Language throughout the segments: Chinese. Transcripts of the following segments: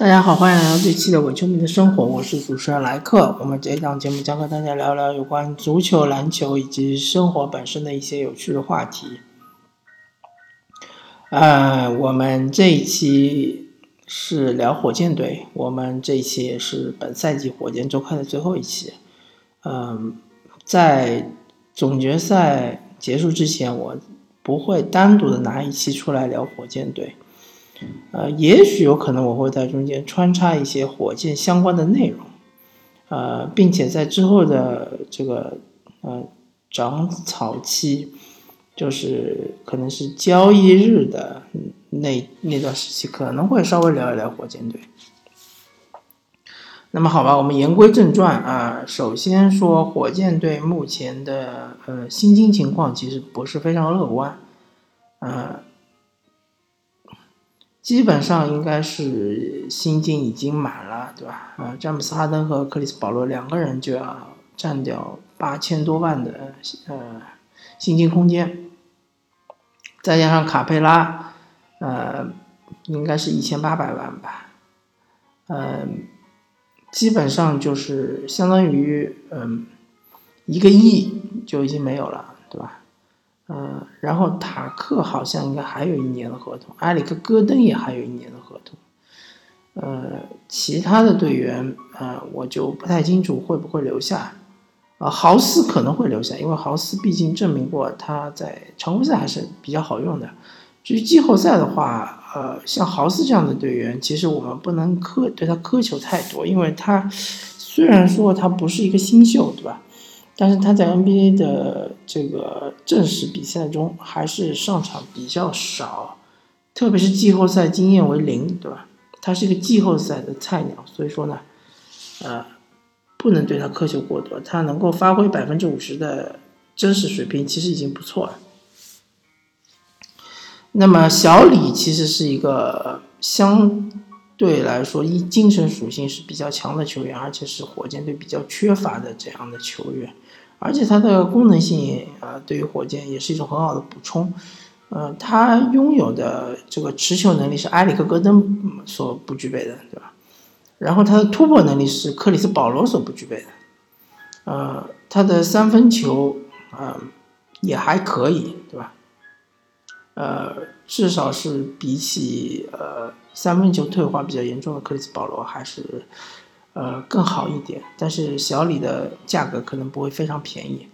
大家好，欢迎来到这期的伪球迷的生活，我是主持人莱克。我们这一档节目将和大家聊聊有关足球、篮球以及生活本身的一些有趣的话题。呃，我们这一期是聊火箭队，我们这一期也是本赛季火箭周刊的最后一期。嗯，在总决赛结束之前，我不会单独的拿一期出来聊火箭队。呃，也许有可能我会在中间穿插一些火箭相关的内容，呃，并且在之后的这个呃长草期，就是可能是交易日的那那段时期，可能会稍微聊一聊火箭队。那么好吧，我们言归正传啊，首先说火箭队目前的呃薪金情况其实不是非常乐观，呃。基本上应该是薪金已经满了，对吧？呃，詹姆斯哈登和克里斯保罗两个人就要占掉八千多万的呃薪金空间，再加上卡佩拉，呃，应该是一千八百万吧，嗯，基本上就是相当于嗯一个亿就已经没有了，对吧？嗯，然后塔克好像应该还有一年的合同，埃里克戈登也还有一年的合同，呃，其他的队员，呃，我就不太清楚会不会留下，啊，豪斯可能会留下，因为豪斯毕竟证明过他在常规赛还是比较好用的。至于季后赛的话，呃，像豪斯这样的队员，其实我们不能苛对他苛求太多，因为他虽然说他不是一个新秀，对吧？但是他在 NBA 的这个正式比赛中还是上场比较少，特别是季后赛经验为零，对吧？他是一个季后赛的菜鸟，所以说呢，呃，不能对他苛求过多。他能够发挥百分之五十的真实水平，其实已经不错了。那么小李其实是一个相。对来说，一精神属性是比较强的球员，而且是火箭队比较缺乏的这样的球员，而且他的功能性啊，对于火箭也是一种很好的补充。呃，他拥有的这个持球能力是埃里克戈登所不具备的，对吧？然后他的突破能力是克里斯保罗所不具备的。呃，他的三分球啊也还可以，对吧？呃，至少是比起呃三分球退化比较严重的克里斯保罗还是呃更好一点，但是小李的价格可能不会非常便宜，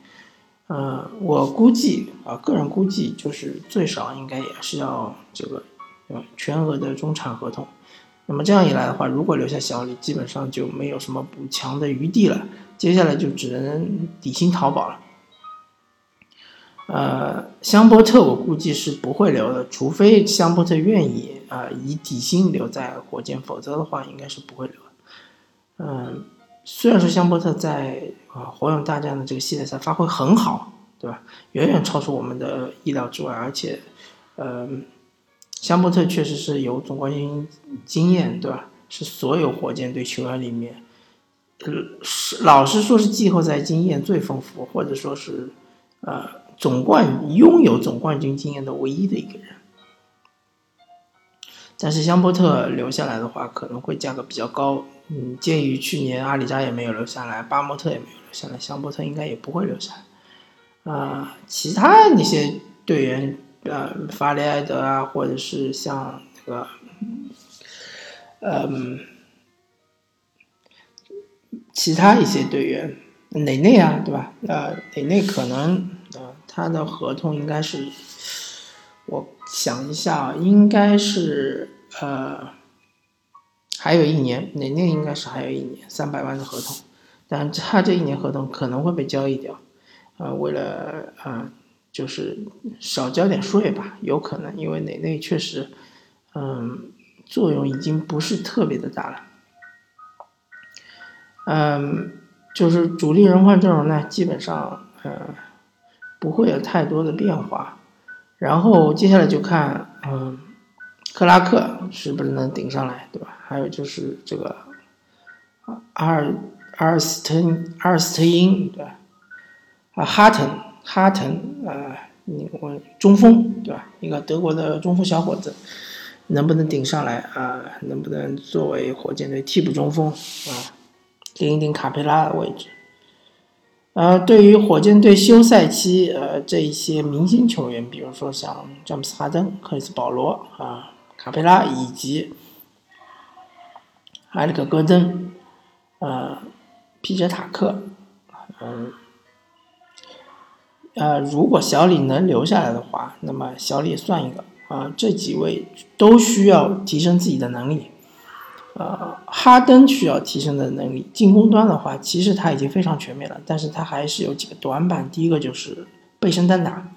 呃，我估计啊，个人估计就是最少应该也是要这个呃全额的中产合同，那么这样一来的话，如果留下小李，基本上就没有什么补强的余地了，接下来就只能底薪淘宝了。呃，香波特我估计是不会留的，除非香波特愿意啊以底薪留在火箭，否则的话应该是不会留。嗯，虽然说香波特在啊火勇大战的这个系列赛发挥很好，对吧？远远超出我们的意料之外，而且，呃，香波特确实是有总冠军经验，对吧？是所有火箭队球员里面，呃，是老实说是季后赛经验最丰富，或者说是，呃。总冠拥有总冠军经验的唯一的一个人，但是香波特留下来的话可能会价格比较高。嗯，鉴于去年阿里扎也没有留下来，巴莫特也没有留下来，香波特应该也不会留下来。啊，其他那些队员，呃，法里埃德啊，或者是像那个，嗯，其他一些队员，内内啊，对吧？呃，内内可能。他的合同应该是，我想一下，应该是呃，还有一年，哪内应该是还有一年三百万的合同，但他这一年合同可能会被交易掉，呃，为了呃，就是少交点税吧，有可能，因为哪内确实，嗯，作用已经不是特别的大了，嗯，就是主力人换阵容呢，基本上，呃。不会有太多的变化，然后接下来就看，嗯，克拉克是不是能顶上来，对吧？还有就是这个阿尔阿尔斯特阿尔斯特因，对吧？啊，哈腾哈腾啊，你我中锋，对吧？一个德国的中锋小伙子，能不能顶上来啊？能不能作为火箭队替补中锋啊，顶一顶卡佩拉的位置？呃，对于火箭队休赛期呃这一些明星球员，比如说像詹姆斯哈登、克里斯保罗啊、卡佩拉以及埃里克戈登、呃皮杰塔克，嗯。呃，如果小李能留下来的话，那么小李算一个啊。这几位都需要提升自己的能力。呃，哈登需要提升的能力，进攻端的话，其实他已经非常全面了，但是他还是有几个短板。第一个就是背身单打。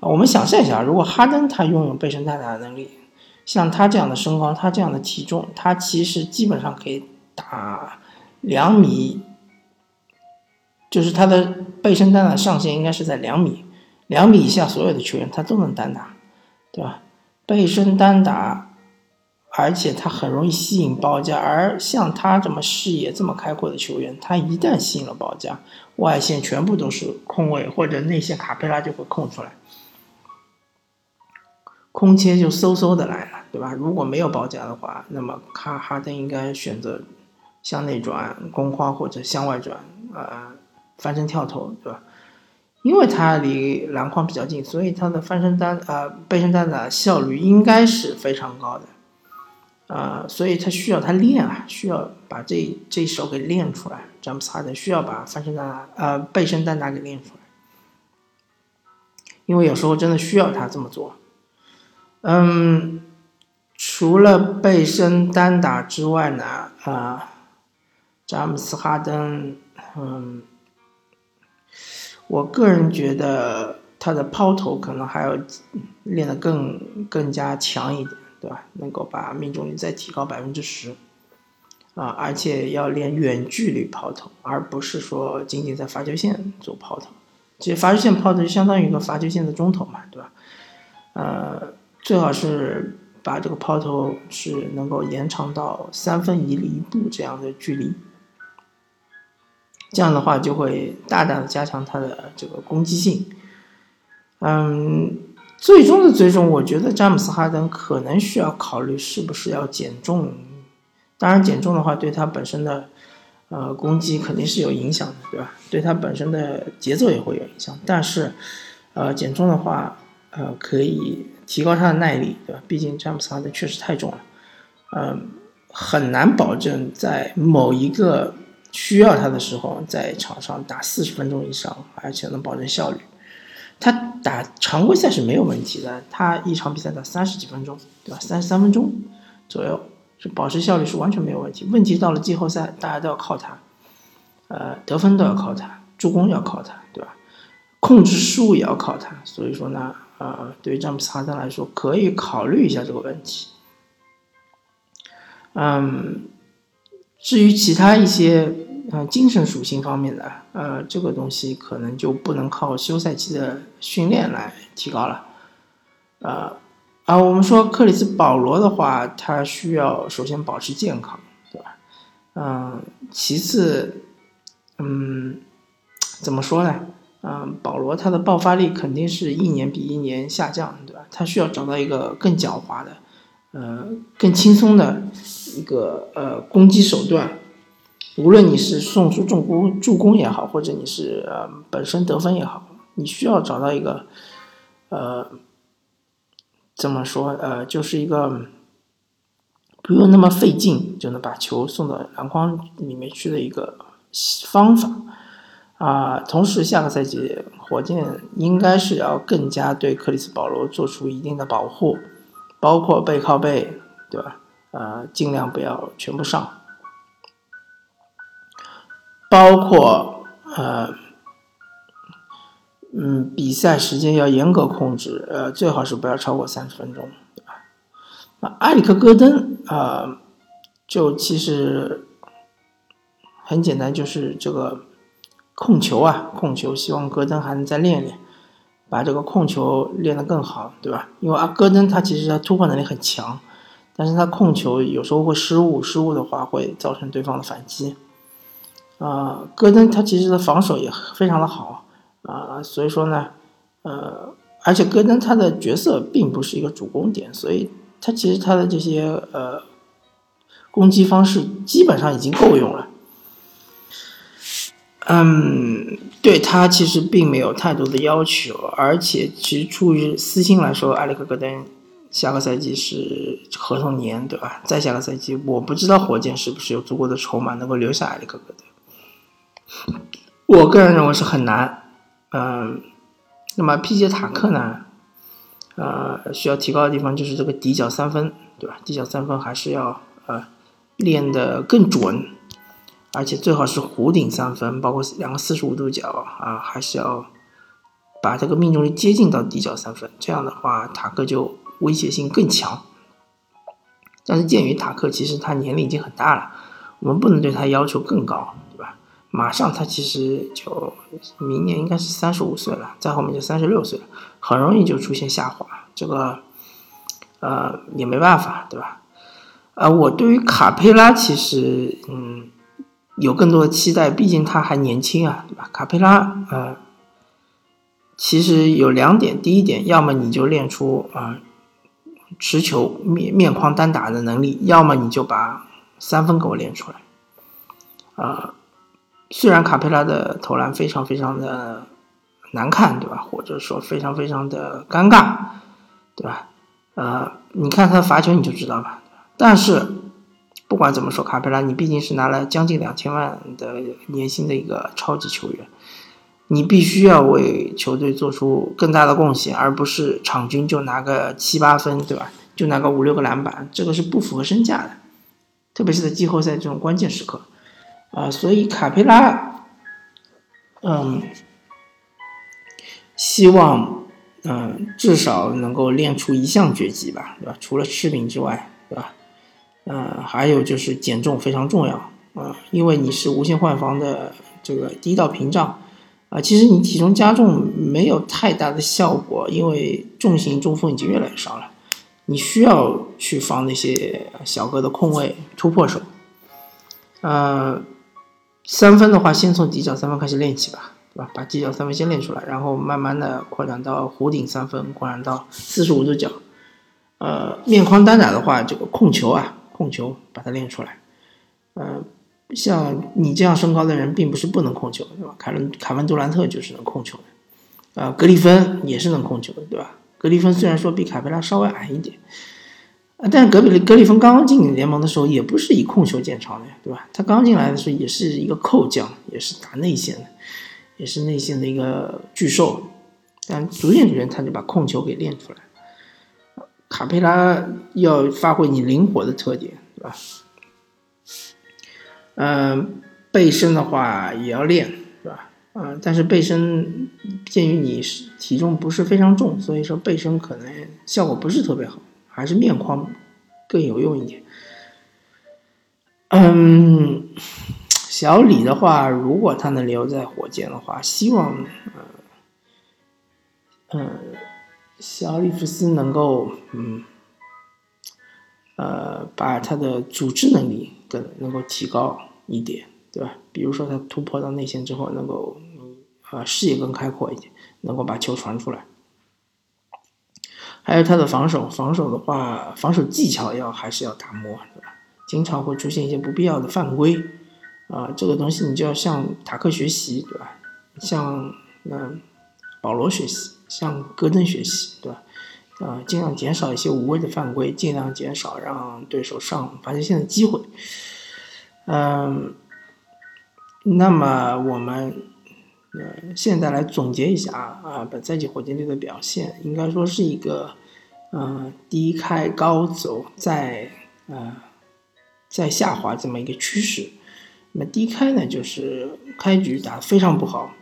我们想象一下，如果哈登他拥有背身单打的能力，像他这样的身高，他这样的体重，他其实基本上可以打两米。就是他的背身单打上限应该是在两米，两米以下所有的球员他都能单打，对吧？背身单打，而且他很容易吸引包夹，而像他这么视野这么开阔的球员，他一旦吸引了包夹，外线全部都是空位或者内线卡佩拉就会空出来，空切就嗖嗖的来了，对吧？如果没有包夹的话，那么卡哈登应该选择向内转攻框或者向外转，呃。翻身跳投，对吧？因为他离篮筐比较近，所以他的翻身单呃背身单打效率应该是非常高的，啊，所以他需要他练啊，需要把这这一手给练出来。詹姆斯哈登需要把翻身单打呃背身单打给练出来，因为有时候真的需要他这么做。嗯，除了背身单打之外呢，啊，詹姆斯哈登，嗯。我个人觉得他的抛投可能还要练得更更加强一点，对吧？能够把命中率再提高百分之十，啊，而且要练远距离抛投，而不是说仅仅在罚球线做抛投。其实罚球线抛投就相当于一个罚球线的中投嘛，对吧？呃，最好是把这个抛投是能够延长到三分以里一步这样的距离。这样的话就会大大的加强他的这个攻击性，嗯，最终的最终，我觉得詹姆斯哈登可能需要考虑是不是要减重，当然减重的话对他本身的呃攻击肯定是有影响的，对吧？对他本身的节奏也会有影响，但是呃减重的话呃可以提高他的耐力，对吧？毕竟詹姆斯哈登确实太重了，嗯，很难保证在某一个。需要他的时候，在场上打四十分钟以上，而且能保证效率。他打常规赛是没有问题的，他一场比赛打三十几分钟，对吧？三十三分钟左右，是保持效率是完全没有问题。问题到了季后赛，大家都要靠他，呃，得分都要靠他，助攻要靠他，对吧？控制失误也要靠他。所以说呢，呃，对于詹姆斯哈登来说，可以考虑一下这个问题。嗯，至于其他一些。呃，精神属性方面的，呃，这个东西可能就不能靠休赛期的训练来提高了，呃，啊，我们说克里斯保罗的话，他需要首先保持健康，对吧？嗯，其次，嗯，怎么说呢？嗯，保罗他的爆发力肯定是一年比一年下降，对吧？他需要找到一个更狡猾的，呃，更轻松的一个呃攻击手段。无论你是送出助攻助攻也好，或者你是呃本身得分也好，你需要找到一个，呃，怎么说呃，就是一个不用那么费劲就能把球送到篮筐里面去的一个方法啊。同时，下个赛季火箭应该是要更加对克里斯保罗做出一定的保护，包括背靠背，对吧？呃，尽量不要全部上。包括呃，嗯，比赛时间要严格控制，呃，最好是不要超过三十分钟，对吧？那埃里克戈登啊，就其实很简单，就是这个控球啊，控球，希望戈登还能再练练，把这个控球练得更好，对吧？因为啊，戈登他其实他突破能力很强，但是他控球有时候会失误，失误的话会造成对方的反击。啊，戈登他其实的防守也非常的好啊，所以说呢，呃，而且戈登他的角色并不是一个主攻点，所以他其实他的这些呃攻击方式基本上已经够用了。嗯，对他其实并没有太多的要求，而且其实出于私心来说，埃里克戈登下个赛季是合同年，对吧？再下个赛季，我不知道火箭是不是有足够的筹码能够留下埃里克戈登。我个人认为是很难。嗯，那么皮杰塔克呢？呃，需要提高的地方就是这个底角三分，对吧？底角三分还是要呃练得更准。而且最好是弧顶三分，包括两个四十五度角啊，还是要把这个命中率接近到底角三分。这样的话，塔克就威胁性更强。但是鉴于塔克其实他年龄已经很大了，我们不能对他要求更高，对吧？马上他其实就明年应该是三十五岁了，再后面就三十六岁了，很容易就出现下滑。这个呃也没办法，对吧？呃，我对于卡佩拉其实嗯。有更多的期待，毕竟他还年轻啊，对吧？卡佩拉，呃，其实有两点，第一点，要么你就练出啊持球面面框单打的能力，要么你就把三分给我练出来。啊，虽然卡佩拉的投篮非常非常的难看，对吧？或者说非常非常的尴尬，对吧？呃，你看他的罚球你就知道了，但是。不管怎么说，卡佩拉，你毕竟是拿了将近两千万的年薪的一个超级球员，你必须要为球队做出更大的贡献，而不是场均就拿个七八分，对吧？就拿个五六个篮板，这个是不符合身价的，特别是在季后赛这种关键时刻，啊，所以卡佩拉，嗯，希望，嗯，至少能够练出一项绝技吧，对吧？除了吃饼之外，对吧？嗯，还有就是减重非常重要啊，因为你是无限换防的这个第一道屏障啊。其实你体重加重没有太大的效果，因为重型中锋已经越来越少了。你需要去防那些小个的空位突破手。呃，三分的话，先从底角三分开始练起吧，对吧？把底角三分先练出来，然后慢慢的扩展到弧顶三分，扩展到四十五度角。呃，面框单打的话，这个控球啊。控球把它练出来，呃，像你这样身高的人，并不是不能控球，对吧？凯伦凯文杜兰特就是能控球的，啊，格里芬也是能控球的，对吧？格里芬虽然说比卡佩拉稍微矮一点，啊，但格里格里芬刚刚进联盟的时候，也不是以控球见长的呀，对吧？他刚进来的时候也是一个扣将，也是打内线的，也是内线的一个巨兽，但逐渐逐渐他就把控球给练出来。卡佩拉要发挥你灵活的特点，对吧？嗯，背身的话也要练，对吧？嗯，但是背身鉴于你是体重不是非常重，所以说背身可能效果不是特别好，还是面框更有用一点。嗯，小李的话，如果他能留在火箭的话，希望，嗯。小里弗斯能够，嗯，呃，把他的组织能力更能够提高一点，对吧？比如说他突破到内线之后，能够，呃，视野更开阔一点，能够把球传出来。还有他的防守，防守的话，防守技巧要还是要打磨，对吧？经常会出现一些不必要的犯规，啊，这个东西你就要向塔克学习，对吧？向嗯保罗学习。向戈登学习，对吧？啊，尽量减少一些无谓的犯规，尽量减少让对手上罚球线的机会。嗯，那么我们呃现在来总结一下啊，本赛季火箭队的表现，应该说是一个嗯低开高走，在呃在下滑这么一个趋势。那么低开呢，就是开局打得非常不好。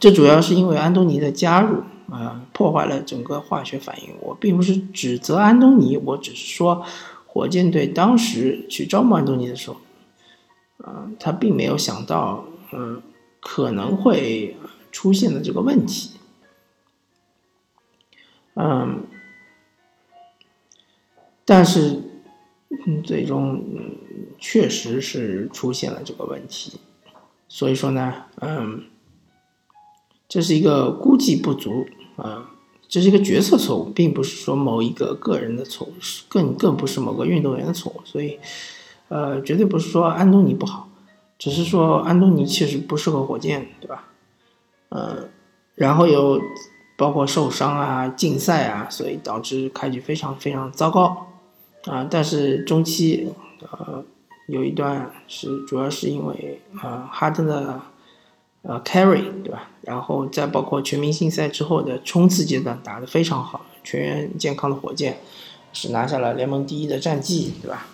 这主要是因为安东尼的加入，啊，破坏了整个化学反应。我并不是指责安东尼，我只是说，火箭队当时去招募安东尼的时候，啊，他并没有想到，嗯，可能会出现的这个问题，嗯，但是，最终确实是出现了这个问题。所以说呢，嗯，这是一个估计不足啊，这是一个决策错误，并不是说某一个个人的错误，更更不是某个运动员的错误。所以，呃，绝对不是说安东尼不好，只是说安东尼确实不适合火箭，对吧？呃，然后有包括受伤啊、禁赛啊，所以导致开局非常非常糟糕啊。但是中期，呃，有一段是主要是因为啊哈登的。呃，carry 对吧？然后再包括全明星赛之后的冲刺阶段打得非常好，全员健康的火箭是拿下了联盟第一的战绩，对吧？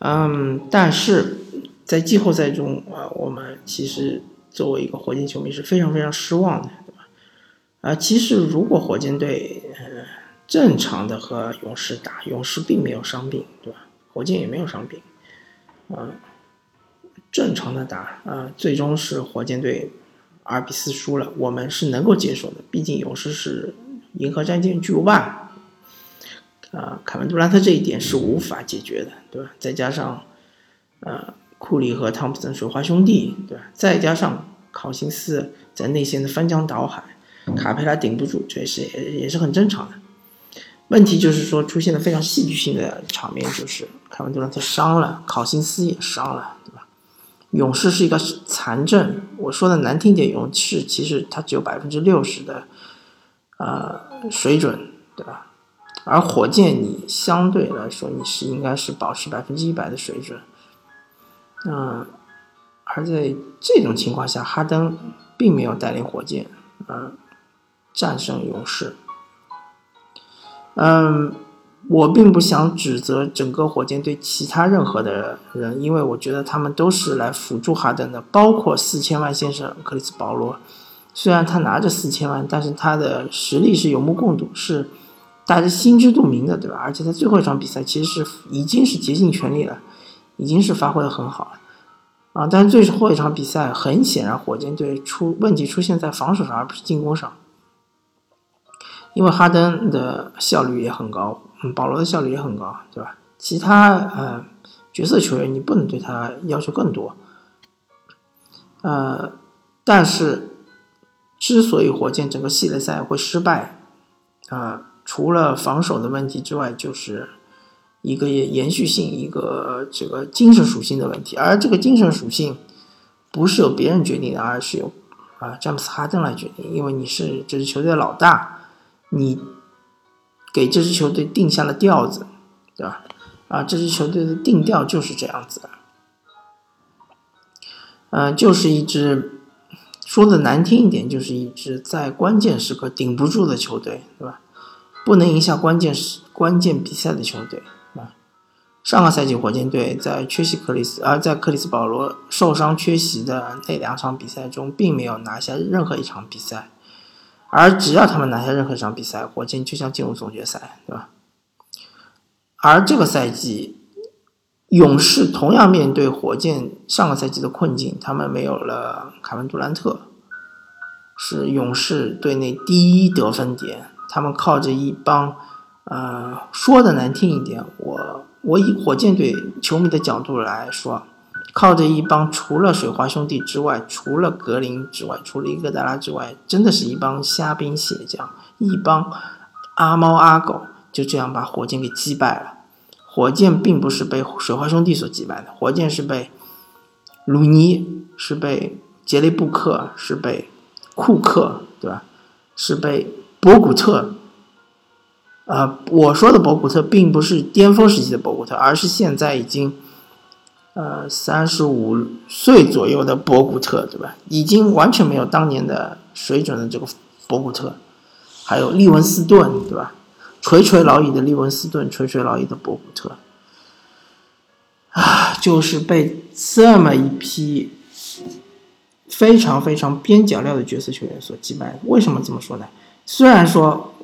嗯，但是在季后赛中啊，我们其实作为一个火箭球迷是非常非常失望的，对吧？啊，其实如果火箭队呃正常的和勇士打，勇士并没有伤病，对吧？火箭也没有伤病，啊。正常的打啊，最终是火箭队二比四输了，我们是能够接受的。毕竟勇士是银河战舰巨无霸，啊，凯文杜兰特这一点是无法解决的，对吧？再加上呃库里和汤普森水花兄弟，对吧？再加上考辛斯在内线的翻江倒海，卡佩拉顶不住，这也是也也是很正常的。问题就是说出现了非常戏剧性的场面，就是凯文杜兰特伤了，考辛斯也伤了，勇士是一个残阵，我说的难听点，勇士其实它只有百分之六十的，呃水准，对吧？而火箭你相对来说你是应该是保持百分之一百的水准，嗯，而在这种情况下，哈登并没有带领火箭，嗯，战胜勇士，嗯。我并不想指责整个火箭队其他任何的人，因为我觉得他们都是来辅助哈登的，包括四千万先生克里斯保罗。虽然他拿着四千万，但是他的实力是有目共睹，是大家心知肚明的，对吧？而且他最后一场比赛，其实是已经是竭尽全力了，已经是发挥的很好了啊！但是最后一场比赛，很显然火箭队出问题出现在防守上，而不是进攻上，因为哈登的效率也很高。嗯，保罗的效率也很高，对吧？其他呃角色球员你不能对他要求更多，呃，但是之所以火箭整个系列赛会失败，啊，除了防守的问题之外，就是一个延续性、一个这个精神属性的问题。而这个精神属性不是由别人决定的，而是由啊詹姆斯哈登来决定，因为你是这支球队的老大，你。给这支球队定下了调子，对吧？啊，这支球队的定调就是这样子的，嗯，就是一支说的难听一点，就是一支在关键时刻顶不住的球队，对吧？不能赢下关键时关键比赛的球队，啊。上个赛季火箭队在缺席克里斯，而在克里斯保罗受伤缺席的那两场比赛中，并没有拿下任何一场比赛。而只要他们拿下任何一场比赛，火箭就将进入总决赛，对吧？而这个赛季，勇士同样面对火箭上个赛季的困境，他们没有了凯文杜兰特，是勇士队内第一得分点。他们靠着一帮，呃，说的难听一点，我我以火箭队球迷的角度来说。靠着一帮除了水花兄弟之外，除了格林之外，除了伊戈达拉之外，真的是一帮虾兵蟹将，一帮阿猫阿狗，就这样把火箭给击败了。火箭并不是被水花兄弟所击败的，火箭是被鲁尼，是被杰雷布克，是被库克，对吧？是被博古特。啊，我说的博古特并不是巅峰时期的博古特，而是现在已经。呃，三十五岁左右的博古特，对吧？已经完全没有当年的水准的这个博古特，还有利文斯顿，对吧？垂垂老矣的利文斯顿，垂垂老矣的博古特，啊，就是被这么一批非常非常边角料的角色球员所击败。为什么这么说呢？虽然说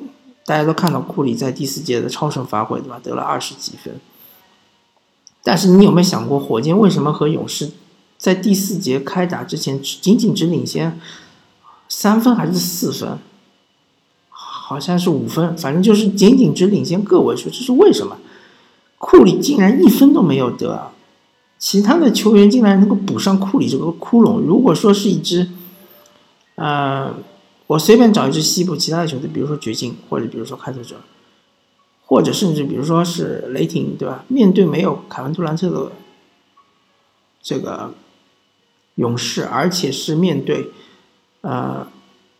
大家都看到库里在第四节的超神发挥，对吧？得了二十几分。但是你有没有想过，火箭为什么和勇士在第四节开打之前仅仅只领先三分还是四分？好像是五分，反正就是仅仅只领先个位数，这是为什么？库里竟然一分都没有得，其他的球员竟然能够补上库里这个窟窿。如果说是一支，呃，我随便找一支西部其他的球队，比如说掘金，或者比如说开拓者，或者甚至比如说是雷霆，对吧？面对没有凯文杜兰特的这个勇士，而且是面对呃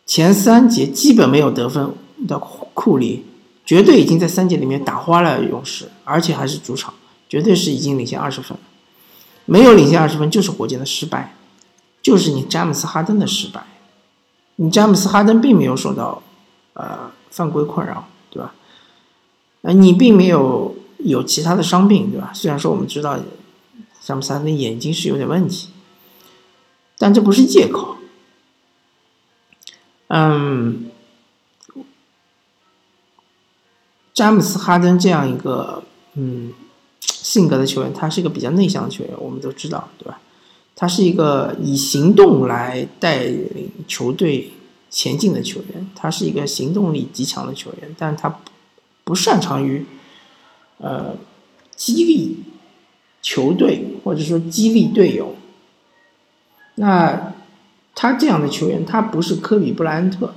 前三节基本没有得分的库里，绝对已经在三节里面打花了勇士，而且还是主场，绝对是已经领先二十分。没有领先二十分就是火箭的失败，就是你詹姆斯哈登的失败。你詹姆斯哈登并没有受到呃犯规困扰，呃，你并没有有其他的伤病，对吧？虽然说我们知道詹姆斯哈登眼睛是有点问题，但这不是借口。嗯，詹姆斯哈登这样一个嗯。性格的球员，他是一个比较内向的球员，我们都知道，对吧？他是一个以行动来带领球队前进的球员，他是一个行动力极强的球员，但他不擅长于呃激励球队或者说激励队友。那他这样的球员，他不是科比布莱恩特。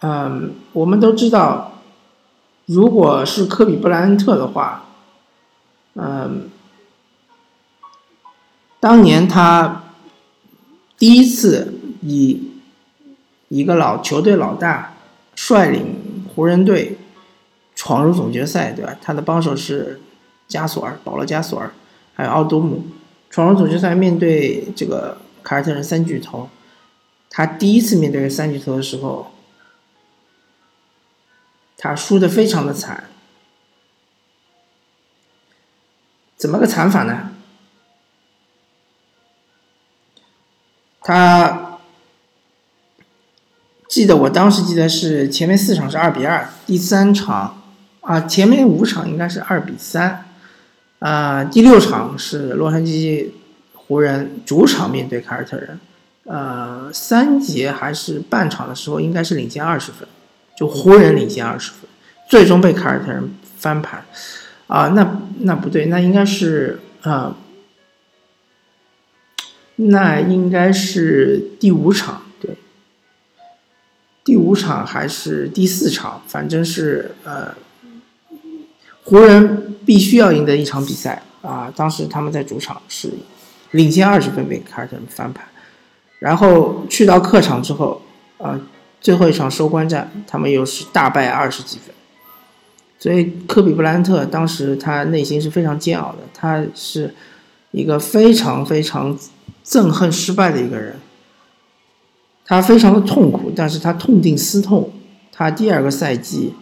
嗯，我们都知道，如果是科比布莱恩特的话。嗯，当年他第一次以一个老球队老大率领湖人队闯入总决赛，对吧？他的帮手是加索尔，保罗加索尔，还有奥多姆，闯入总决赛，面对这个凯尔特人三巨头，他第一次面对三巨头的时候，他输的非常的惨。怎么个惨法呢？他记得我当时记得是前面四场是二比二，第三场啊前面五场应该是二比三，啊第六场是洛杉矶湖人主场面对凯尔特人，呃三节还是半场的时候应该是领先二十分，就湖人领先二十分，最终被凯尔特人翻盘。啊，那那不对，那应该是啊，那应该是第五场，第五场还是第四场，反正是呃，湖人必须要赢得一场比赛啊。当时他们在主场是领先二十分被凯尔特人翻盘，然后去到客场之后啊，最后一场收官战，他们又是大败二十几分。所以，科比布莱恩特当时他内心是非常煎熬的，他是一个非常非常憎恨失败的一个人，他非常的痛苦，但是他痛定思痛，他第二个赛季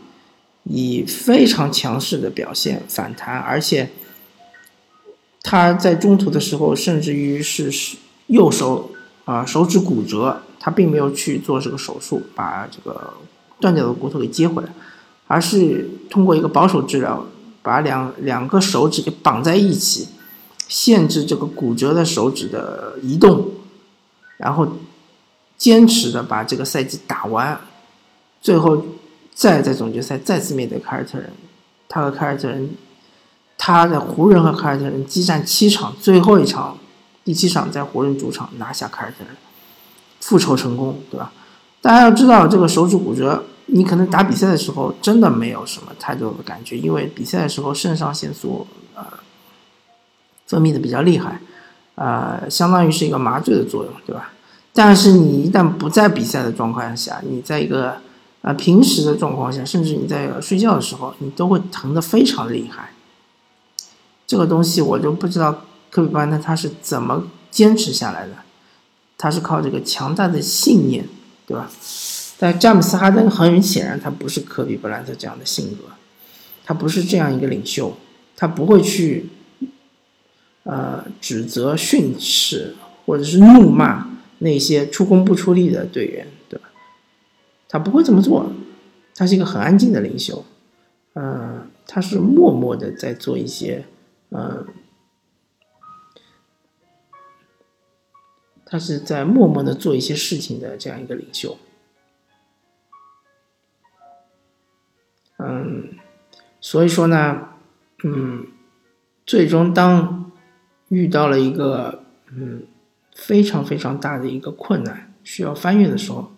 以非常强势的表现反弹，而且他在中途的时候，甚至于是右手啊手指骨折，他并没有去做这个手术，把这个断掉的骨头给接回来。而是通过一个保守治疗，把两两个手指给绑在一起，限制这个骨折的手指的移动，然后坚持的把这个赛季打完，最后再在总决赛再次面对凯尔特人，他和凯尔特人，他的湖人和凯尔特人激战七场，最后一场第七场在湖人主场拿下凯尔特人，复仇成功，对吧？大家要知道这个手指骨折。你可能打比赛的时候真的没有什么太多的感觉，因为比赛的时候肾上腺素呃分泌的比较厉害，呃，相当于是一个麻醉的作用，对吧？但是你一旦不在比赛的状况下，你在一个呃平时的状况下，甚至你在睡觉的时候，你都会疼得非常厉害。这个东西我就不知道科比布莱恩他是怎么坚持下来的，他是靠这个强大的信念，对吧？但詹姆斯哈登很显然，他不是科比布莱特这样的性格，他不是这样一个领袖，他不会去，呃，指责、训斥或者是怒骂那些出工不出力的队员，对吧？他不会这么做，他是一个很安静的领袖，嗯，他是默默的在做一些，嗯，他是在默默的做一些事情的这样一个领袖。嗯，所以说呢，嗯，最终当遇到了一个嗯非常非常大的一个困难需要翻越的时候，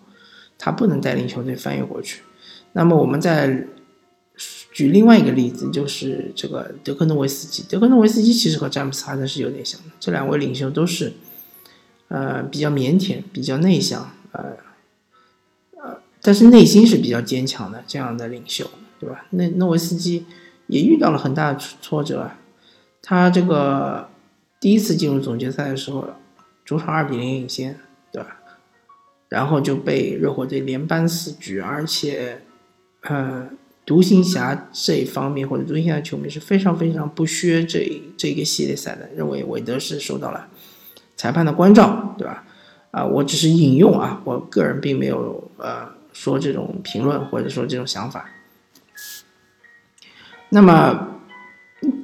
他不能带领球队翻越过去。那么我们再举另外一个例子，就是这个德克诺维斯基。德克诺维斯基其实和詹姆斯哈登是有点像的，这两位领袖都是呃比较腼腆、比较内向，呃呃，但是内心是比较坚强的这样的领袖，对吧？那诺维斯基也遇到了很大的挫折，他这个第一次进入总决赛的时候，主场二比零领先，对吧？然后就被热火队连扳四局，而且。呃，独行侠这一方面或者独行侠球迷是非常非常不屑这这个系列赛的，认为韦德是受到了裁判的关照，对吧？啊，我只是引用啊，我个人并没有呃说这种评论或者说这种想法。那么，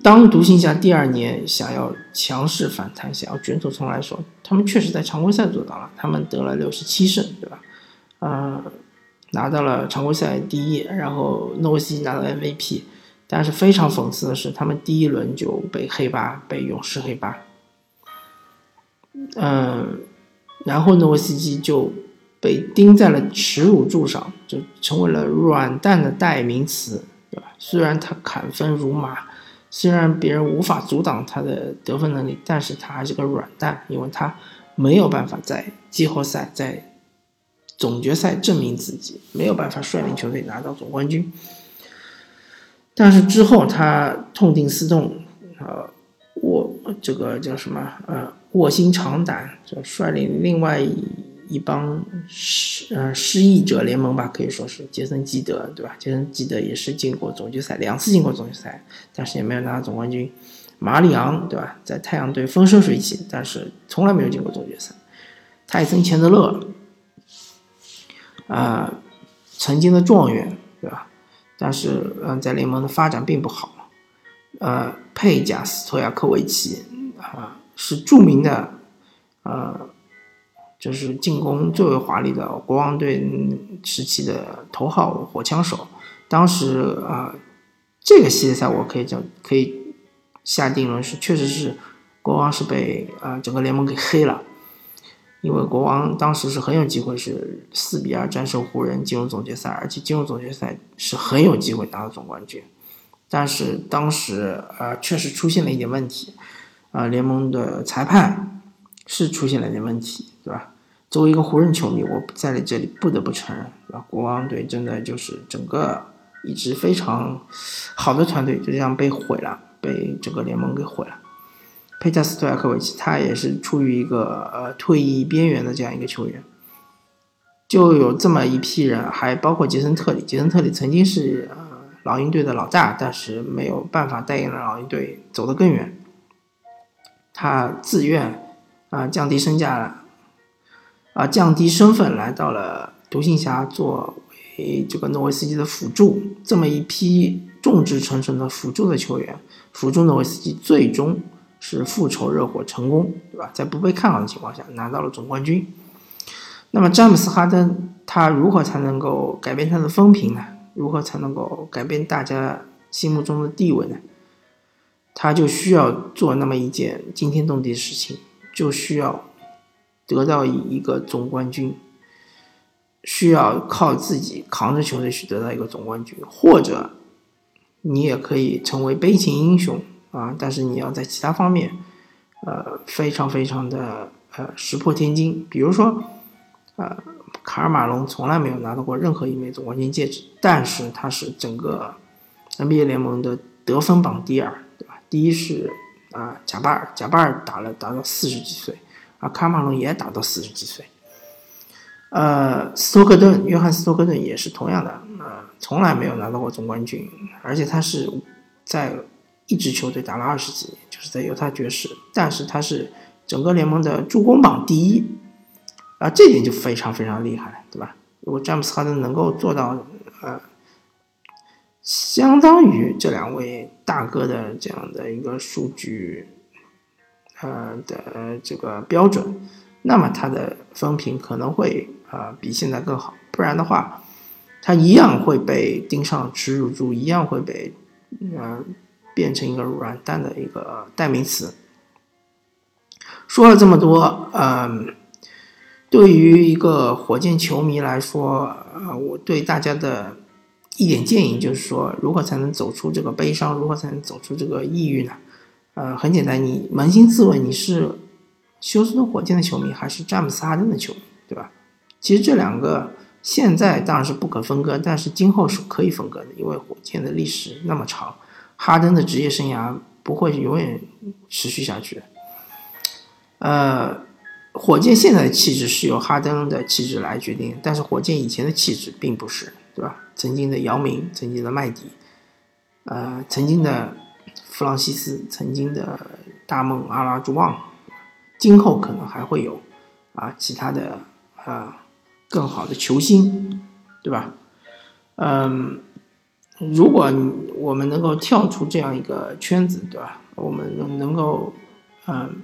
当独行侠第二年想要强势反弹，想要卷土重来说，他们确实在常规赛做到了，他们得了六十七胜，对吧？啊。拿到了常规赛第一，然后诺维斯基拿到 MVP，但是非常讽刺的是，他们第一轮就被黑八，被勇士黑八。嗯，然后诺维斯基就被钉在了耻辱柱上，就成为了软蛋的代名词，对吧？虽然他砍分如麻，虽然别人无法阻挡他的得分能力，但是他还是个软蛋，因为他没有办法在季后赛在。总决赛证明自己没有办法率领球队拿到总冠军，但是之后他痛定思痛，呃，卧这个叫什么？呃，卧薪尝胆，就率领另外一一帮失呃失意者联盟吧，可以说是杰森基德，对吧？杰森基德也是进过总决赛两次，进过总决赛，但是也没有拿到总冠军。马里昂，对吧？在太阳队风生水起，但是从来没有进过总决赛。泰森钱德勒。啊，曾经的状元，对吧？但是，嗯，在联盟的发展并不好。呃，佩贾斯托亚科维奇啊，是著名的，呃，就是进攻最为华丽的国王队时期的头号火枪手。当时啊，这个系列赛我可以叫可以下定论是，确实是国王是被啊整个联盟给黑了。因为国王当时是很有机会是四比二战胜湖人进入总决赛，而且进入总决赛是很有机会拿到总冠军，但是当时呃确实出现了一点问题，啊联盟的裁判是出现了一点问题，对吧？作为一个湖人球迷，我在这里不得不承认，对吧？国王队真的就是整个一支非常好的团队就这样被毁了，被整个联盟给毁了。佩加斯托亚科维奇，他也是处于一个呃退役边缘的这样一个球员，就有这么一批人，还包括杰森特里。杰森特里曾经是呃老鹰队的老大，但是没有办法带领老鹰队走得更远。他自愿啊降低身价了，啊降低身份来到了独行侠作为这个诺维斯基的辅助。这么一批众志成城的辅助的球员，辅助诺维斯基，最终。是复仇热火成功，对吧？在不被看好的情况下拿到了总冠军。那么詹姆斯哈登他如何才能够改变他的风评呢？如何才能够改变大家心目中的地位呢？他就需要做那么一件惊天动地的事情，就需要得到一个总冠军，需要靠自己扛着球队去得到一个总冠军，或者你也可以成为悲情英雄。啊！但是你要在其他方面，呃，非常非常的呃石破天惊。比如说，呃，卡尔马龙从来没有拿到过任何一枚总冠军戒指，但是他是整个 NBA 联盟的得分榜第二，对吧？第一是啊贾巴尔，贾巴尔打了打到四十几岁，啊卡马龙也打到四十几岁。呃，斯托克顿，约翰斯托克顿也是同样的，呃，从来没有拿到过总冠军，而且他是在。一支球队打了二十几年，就是在犹他爵士，但是他是整个联盟的助攻榜第一，啊，这点就非常非常厉害了，对吧？如果詹姆斯哈登能够做到，呃，相当于这两位大哥的这样的一个数据，呃的这个标准，那么他的风评可能会啊比现在更好，不然的话，他一样会被盯上耻辱柱，一样会被，嗯。变成一个软蛋的一个代名词。说了这么多，嗯，对于一个火箭球迷来说，呃，我对大家的一点建议就是说，如何才能走出这个悲伤？如何才能走出这个抑郁呢？呃，很简单，你扪心自问，你是休斯顿火箭的球迷还是詹姆斯哈登的球迷，对吧？其实这两个现在当然是不可分割，但是今后是可以分割的，因为火箭的历史那么长，哈登的职业生涯不会永远持续下去。呃，火箭现在的气质是由哈登的气质来决定，但是火箭以前的气质并不是，对吧？曾经的姚明，曾经的麦迪，呃，曾经的。弗朗西斯曾经的大梦阿拉朱旺，今后可能还会有啊其他的啊更好的球星，对吧？嗯，如果我们能够跳出这样一个圈子，对吧？我们能能够嗯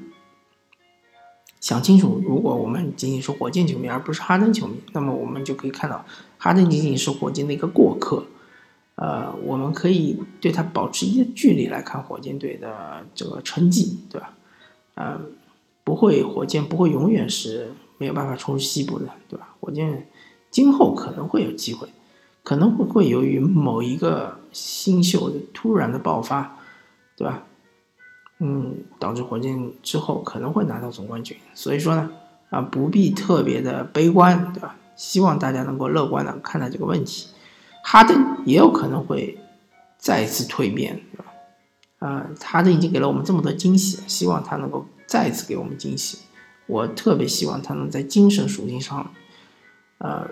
想清楚，如果我们仅仅是火箭球迷而不是哈登球迷，那么我们就可以看到哈登仅仅是火箭的一个过客。呃，我们可以对他保持一定距离来看火箭队的这个成绩，对吧？嗯，不会，火箭不会永远是没有办法冲西部的，对吧？火箭今后可能会有机会，可能会会由于某一个新秀的突然的爆发，对吧？嗯，导致火箭之后可能会拿到总冠军。所以说呢，啊，不必特别的悲观，对吧？希望大家能够乐观的看待这个问题。哈登也有可能会再次蜕变，对吧？啊，哈登已经给了我们这么多惊喜，希望他能够再次给我们惊喜。我特别希望他能在精神属性上，呃，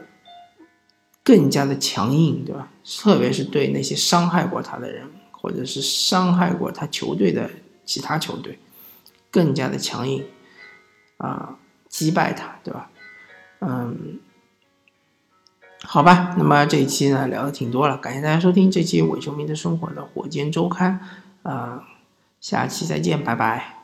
更加的强硬，对吧？特别是对那些伤害过他的人，或者是伤害过他球队的其他球队，更加的强硬，啊，击败他，对吧？嗯。好吧，那么这一期呢聊的挺多了，感谢大家收听这期伪球迷的生活的火箭周刊，啊，下期再见，拜拜。